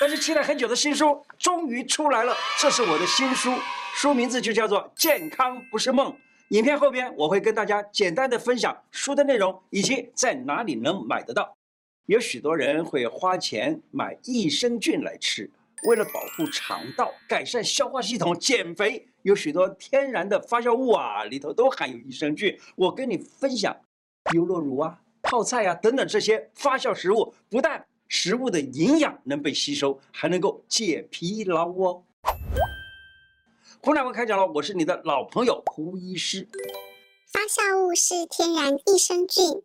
但是期待很久的新书终于出来了，这是我的新书，书名字就叫做《健康不是梦》。影片后边我会跟大家简单的分享书的内容以及在哪里能买得到。有许多人会花钱买益生菌来吃，为了保护肠道、改善消化系统、减肥，有许多天然的发酵物啊，里头都含有益生菌。我跟你分享优酪乳啊、泡菜啊等等这些发酵食物，不但食物的营养能被吸收，还能够解疲劳哦。胡乃文开讲了，我是你的老朋友胡医师。发酵物是天然益生菌。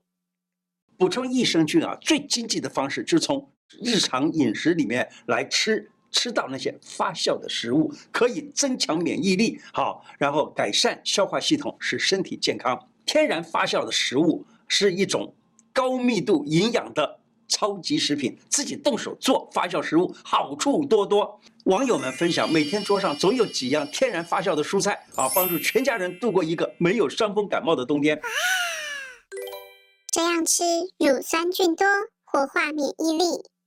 补充益生菌啊，最经济的方式就是从日常饮食里面来吃，吃到那些发酵的食物，可以增强免疫力，好，然后改善消化系统，使身体健康。天然发酵的食物是一种高密度营养的超级食品，自己动手做发酵食物，好处多多。网友们分享，每天桌上总有几样天然发酵的蔬菜啊，帮助全家人度过一个没有伤风感冒的冬天。这样吃乳酸菌多，活化免疫力。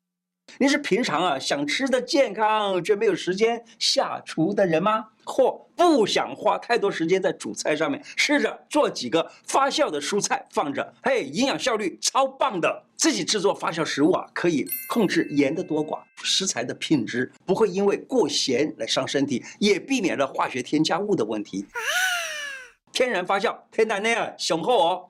你是平常啊想吃的健康却没有时间下厨的人吗？或不想花太多时间在主菜上面，试着做几个发酵的蔬菜放着，嘿，营养效率超棒的。自己制作发酵食物啊，可以控制盐的多寡，食材的品质不会因为过咸来伤身体，也避免了化学添加物的问题。天然发酵，天然那样雄厚哦。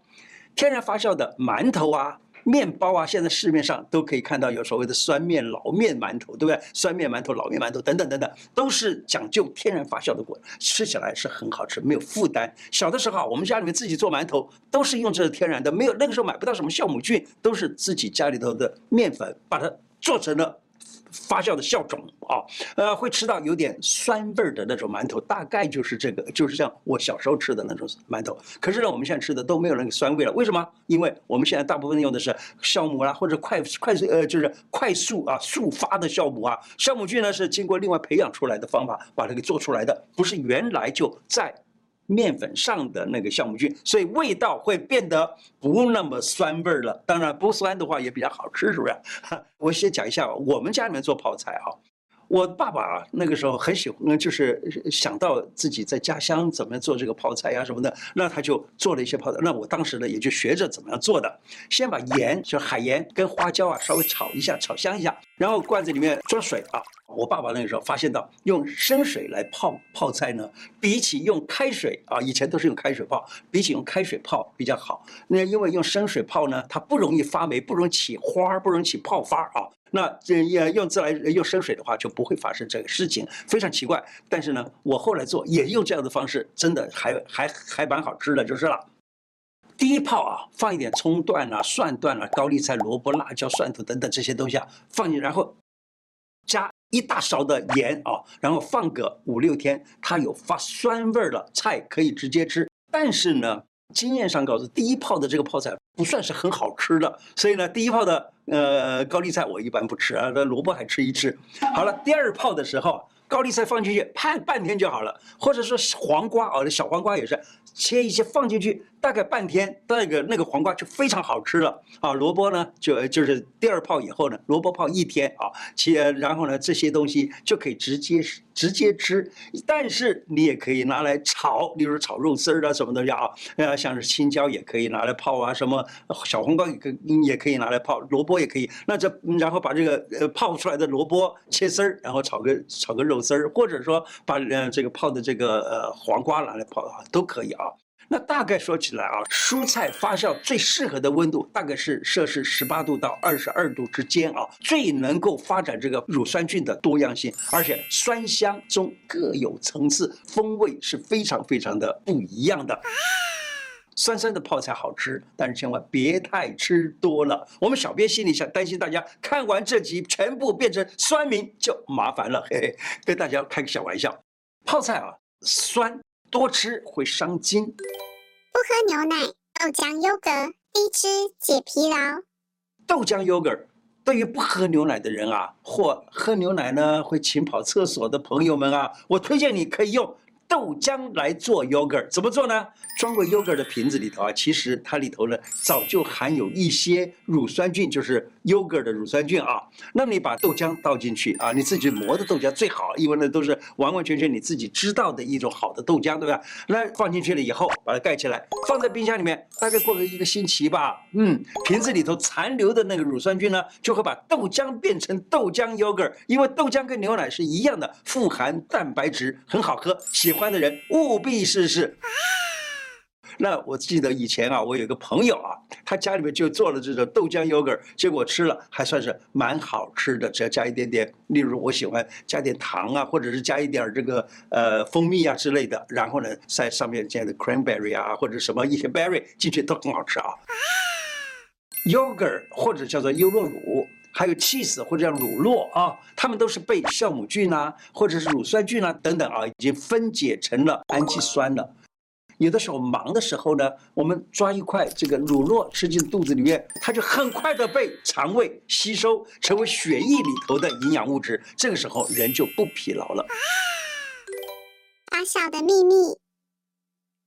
天然发酵的馒头啊、面包啊，现在市面上都可以看到有所谓的酸面、老面馒头，对不对？酸面馒头、老面馒头等等等等，都是讲究天然发酵的果，吃起来是很好吃，没有负担。小的时候，我们家里面自己做馒头，都是用这个天然的，没有那个时候买不到什么酵母菌，都是自己家里头的面粉把它做成了。发酵的酵种啊，呃，会吃到有点酸味儿的那种馒头，大概就是这个，就是像我小时候吃的那种馒头。可是呢，我们现在吃的都没有那个酸味了，为什么？因为我们现在大部分用的是酵母啦，或者快快速呃，就是快速啊速发的酵母啊。酵母菌呢是经过另外培养出来的方法把它给做出来的，不是原来就在。面粉上的那个酵母菌，所以味道会变得不那么酸味儿了。当然，不酸的话也比较好吃，是不是？我先讲一下，我们家里面做泡菜哈。我爸爸啊，那个时候很喜欢，就是想到自己在家乡怎么做这个泡菜呀什么的，那他就做了一些泡菜。那我当时呢，也就学着怎么样做的。先把盐，就海盐跟花椒啊，稍微炒一下，炒香一下，然后罐子里面装水啊。我爸爸那个时候发现到，用生水来泡泡菜呢，比起用开水啊，以前都是用开水泡，比起用开水泡比较好。那因为用生水泡呢，它不容易发霉，不容易起花，不容易起泡发啊。那这也用自来用生水的话，就不会发生这个事情，非常奇怪。但是呢，我后来做也用这样的方式，真的还还还蛮好吃的，就是了。第一泡啊，放一点葱段啊、蒜段啊、高丽菜、萝卜、辣椒、蒜头等等这些东西啊，放进，然后加一大勺的盐啊，然后放个五六天，它有发酸味儿的菜可以直接吃。但是呢，经验上告诉，第一泡的这个泡菜不算是很好吃的，所以呢，第一泡的呃高丽菜我一般不吃啊，那萝卜还吃一吃。好了，第二泡的时候，高丽菜放进去，盼半天就好了，或者说黄瓜啊，小黄瓜也是切一些放进去。大概半天，那个那个黄瓜就非常好吃了啊！萝卜呢，就就是第二泡以后呢，萝卜泡一天啊，切，然后呢，这些东西就可以直接直接吃。但是你也可以拿来炒，例如炒肉丝儿啊，什么东西啊，呃，像是青椒也可以拿来泡啊，什么小黄瓜也可也可以拿来泡，萝卜也可以。那这然后把这个呃泡出来的萝卜切丝儿，然后炒个炒个肉丝儿，或者说把呃这个泡的这个呃黄瓜拿来泡啊，都可以啊。那大概说起来啊，蔬菜发酵最适合的温度大概是摄氏十八度到二十二度之间啊，最能够发展这个乳酸菌的多样性，而且酸香中各有层次，风味是非常非常的不一样的。酸酸的泡菜好吃，但是千万别太吃多了。我们小编心里想担心大家看完这集全部变成酸民就麻烦了，嘿嘿，跟大家开个小玩笑。泡菜啊，酸。多吃会伤筋，不喝牛奶、豆浆、优格，低脂解疲劳。豆浆、优格对于不喝牛奶的人啊，或喝牛奶呢会勤跑厕所的朋友们啊，我推荐你可以用豆浆来做 yogurt，怎么做呢？装过 yogurt 的瓶子里头啊，其实它里头呢早就含有一些乳酸菌，就是 yogurt 的乳酸菌啊。那你把豆浆倒进去啊，你自己磨的豆浆最好，因为那都是完完全全你自己知道的一种好的豆浆，对吧？那放进去了以后，把它盖起来，放在冰箱里面，大概过个一个星期吧。嗯，瓶子里头残留的那个乳酸菌呢，就会把豆浆变成豆浆 yogurt，因为豆浆跟牛奶是一样的，富含蛋白质，很好喝。喜欢的人务必试试。那我记得以前啊，我有个朋友啊，他家里面就做了这种豆浆 yogurt，结果吃了还算是蛮好吃的，只要加一点点，例如我喜欢加点糖啊，或者是加一点这个呃蜂蜜啊之类的，然后呢在上面加的 cranberry 啊或者什么一些 berry 进去都很好吃啊。yogurt 或者叫做优酪乳，还有 cheese 或者叫乳酪啊，它们都是被酵母菌啊或者是乳酸菌啊等等啊已经分解成了氨基酸了。有的时候忙的时候呢，我们抓一块这个乳酪吃进肚子里面，它就很快的被肠胃吸收，成为血液里头的营养物质。这个时候人就不疲劳了。发酵的秘密。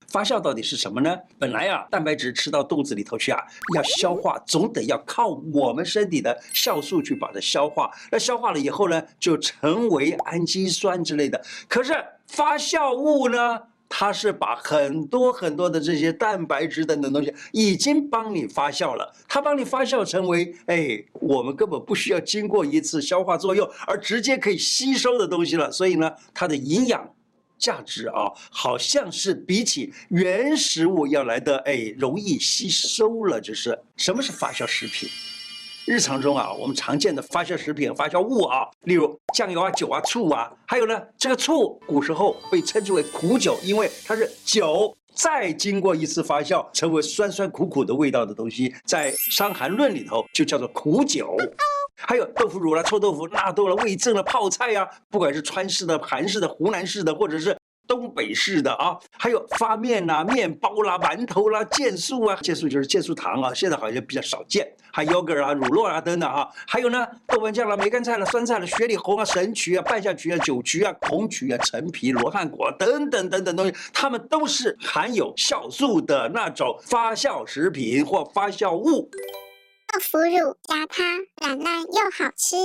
发酵到底是什么呢？本来啊，蛋白质吃到肚子里头去啊，要消化，总得要靠我们身体的酵素去把它消化。那消化了以后呢，就成为氨基酸之类的。可是发酵物呢？它是把很多很多的这些蛋白质等等东西已经帮你发酵了，它帮你发酵成为，哎，我们根本不需要经过一次消化作用，而直接可以吸收的东西了。所以呢，它的营养价值啊，好像是比起原食物要来的，哎，容易吸收了。就是什么是发酵食品？日常中啊，我们常见的发酵食品、发酵物啊，例如酱油啊、酒啊、醋啊，还有呢，这个醋古时候被称之为苦酒，因为它是酒再经过一次发酵，成为酸酸苦苦的味道的东西，在《伤寒论》里头就叫做苦酒。还有豆腐乳啦、臭豆腐、纳豆啦、味噌啦、泡菜呀、不管是川式的、韩式的、湖南式的，或者是。东北式的啊，还有发面呐、面包啦、馒头啦、健素啊，健素就是健素糖啊，现在好像比较少见。还有 yogurt 啊、乳酪啊等等啊，还有呢，豆瓣酱啦、梅干菜啦、酸菜啦、雪里红啊、神曲啊、半夏曲啊、酒曲啊、红曲啊、陈皮、罗汉果等等等等东西，它们都是含有酵素的那种发酵食品或发酵物。腐乳加它软烂又好吃。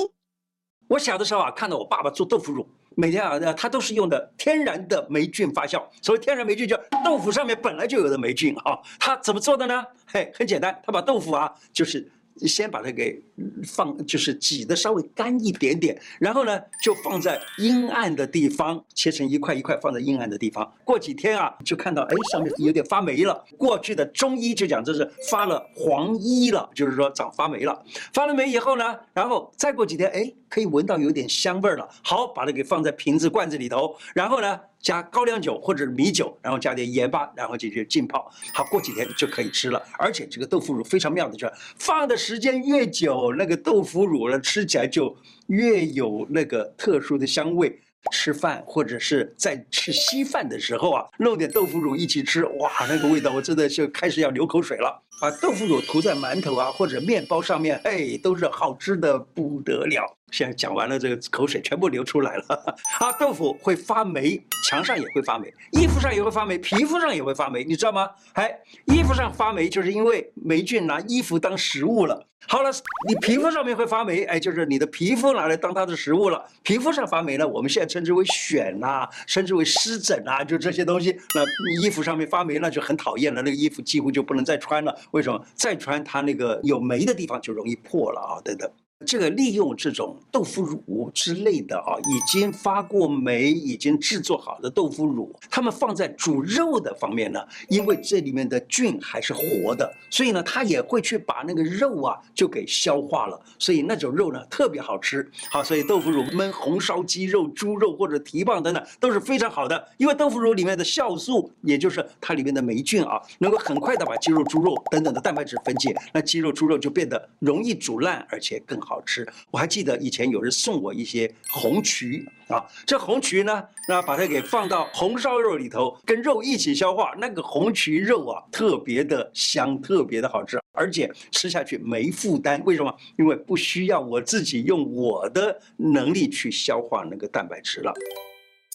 我小的时候啊，看到我爸爸做豆腐乳。每天啊，他都是用的天然的霉菌发酵。所谓天然霉菌，就豆腐上面本来就有的霉菌啊。他怎么做的呢？嘿，很简单，他把豆腐啊，就是。先把它给放，就是挤得稍微干一点点，然后呢，就放在阴暗的地方，切成一块一块放在阴暗的地方。过几天啊，就看到哎，上面有点发霉了。过去的中医就讲这是发了黄衣了，就是说长发霉了。发了霉以后呢，然后再过几天，哎，可以闻到有点香味了。好，把它给放在瓶子罐子里头，然后呢。加高粱酒或者米酒，然后加点盐巴，然后进去浸泡，好，过几天就可以吃了。而且这个豆腐乳非常妙的，就是放的时间越久，那个豆腐乳呢，吃起来就越有那个特殊的香味。吃饭或者是在吃稀饭的时候啊，弄点豆腐乳一起吃，哇，那个味道我真的就开始要流口水了。把豆腐乳涂在馒头啊或者面包上面，哎，都是好吃的不得了。现在讲完了，这个口水全部流出来了。啊，豆腐会发霉，墙上也会发霉，衣服上也会发霉，皮肤上也会发霉，你知道吗？哎，衣服上发霉就是因为霉菌拿衣服当食物了。好了，你皮肤上面会发霉，哎，就是你的皮肤拿来当它的食物了。皮肤上发霉呢，我们现在称之为癣呐、称之为湿疹啊，就这些东西。那衣服上面发霉那就很讨厌了，那个衣服几乎就不能再穿了。为什么？再穿它那个有霉的地方就容易破了啊，等等。这个利用这种豆腐乳之类的啊，已经发过霉、已经制作好的豆腐乳，他们放在煮肉的方面呢，因为这里面的菌还是活的，所以呢，它也会去把那个肉啊就给消化了，所以那种肉呢特别好吃。好，所以豆腐乳焖红烧鸡肉、猪肉或者蹄膀等等都是非常好的，因为豆腐乳里面的酵素，也就是它里面的霉菌啊，能够很快的把鸡肉、猪肉等等的蛋白质分解，那鸡肉、猪肉就变得容易煮烂，而且更好。好吃，我还记得以前有人送我一些红曲啊，这红曲呢，那把它给放到红烧肉里头，跟肉一起消化，那个红曲肉啊，特别的香，特别的好吃，而且吃下去没负担。为什么？因为不需要我自己用我的能力去消化那个蛋白质了。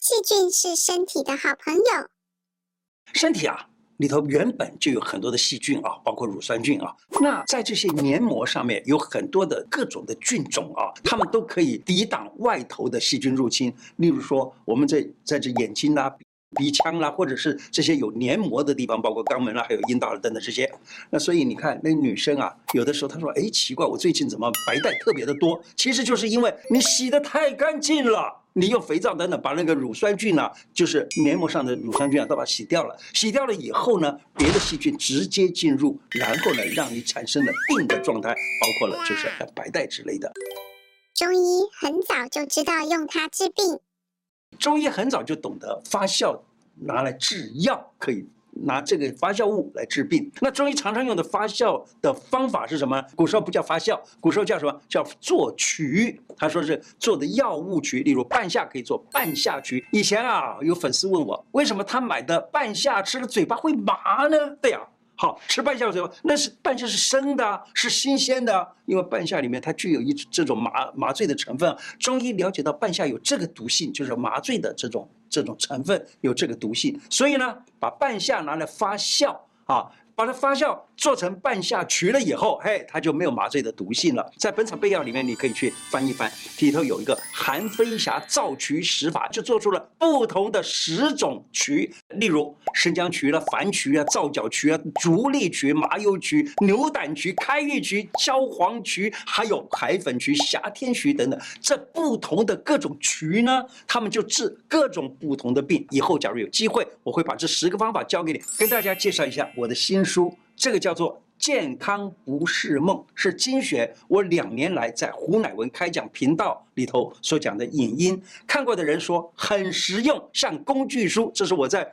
细菌是身体的好朋友。身体啊，里头原本就有很多的细菌啊，包括乳酸菌啊。那在这些黏膜上面有很多的各种的菌种啊，它们都可以抵挡外头的细菌入侵。例如说，我们在在这眼睛啊。鼻腔啦，或者是这些有黏膜的地方，包括肛门啦，还有阴道等等这些。那所以你看，那女生啊，有的时候她说：“哎，奇怪，我最近怎么白带特别的多？”其实就是因为你洗得太干净了，你用肥皂等等把那个乳酸菌啊，就是黏膜上的乳酸菌啊，都把它洗掉了。洗掉了以后呢，别的细菌直接进入，然后呢，让你产生了病的状态，包括了就是白带之类的。中医很早就知道用它治病。中医很早就懂得发酵拿来制药，可以拿这个发酵物来治病。那中医常常用的发酵的方法是什么？古时候不叫发酵，古时候叫什么？叫做曲。他说是做的药物曲，例如半夏可以做半夏曲。以前啊，有粉丝问我，为什么他买的半夏吃了嘴巴会麻呢？对呀。好，吃半夏的时候，那是半夏是生的，是新鲜的，因为半夏里面它具有一这种麻麻醉的成分。中医了解到半夏有这个毒性，就是麻醉的这种这种成分有这个毒性，所以呢，把半夏拿来发酵啊。把它发酵做成半夏曲了以后，嘿，它就没有麻醉的毒性了。在《本草备药》里面，你可以去翻一翻，里头有一个韩非霞造曲十法，就做出了不同的十种曲，例如生姜曲了、凡曲啊、皂角曲啊、竹沥曲、麻油曲、牛胆曲、开玉曲、焦黄曲，还有海粉曲、霞天曲等等。这不同的各种曲呢，他们就治各种不同的病。以后假如有机会，我会把这十个方法教给你，跟大家介绍一下我的新书，这个叫做《健康不是梦》，是精选我两年来在胡乃文开讲频道里头所讲的影音，看过的人说很实用，像工具书。这是我在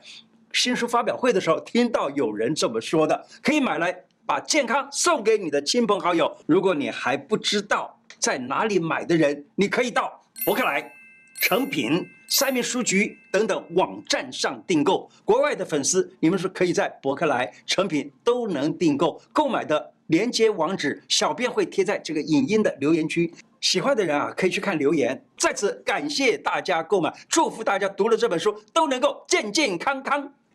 新书发表会的时候听到有人这么说的，可以买来把健康送给你的亲朋好友。如果你还不知道在哪里买的人，你可以到博客来。成品、三明书局等等网站上订购，国外的粉丝，你们是可以在博客来、成品都能订购。购买的连接网址，小编会贴在这个影音的留言区。喜欢的人啊，可以去看留言。在此感谢大家购买，祝福大家读了这本书都能够健健康康。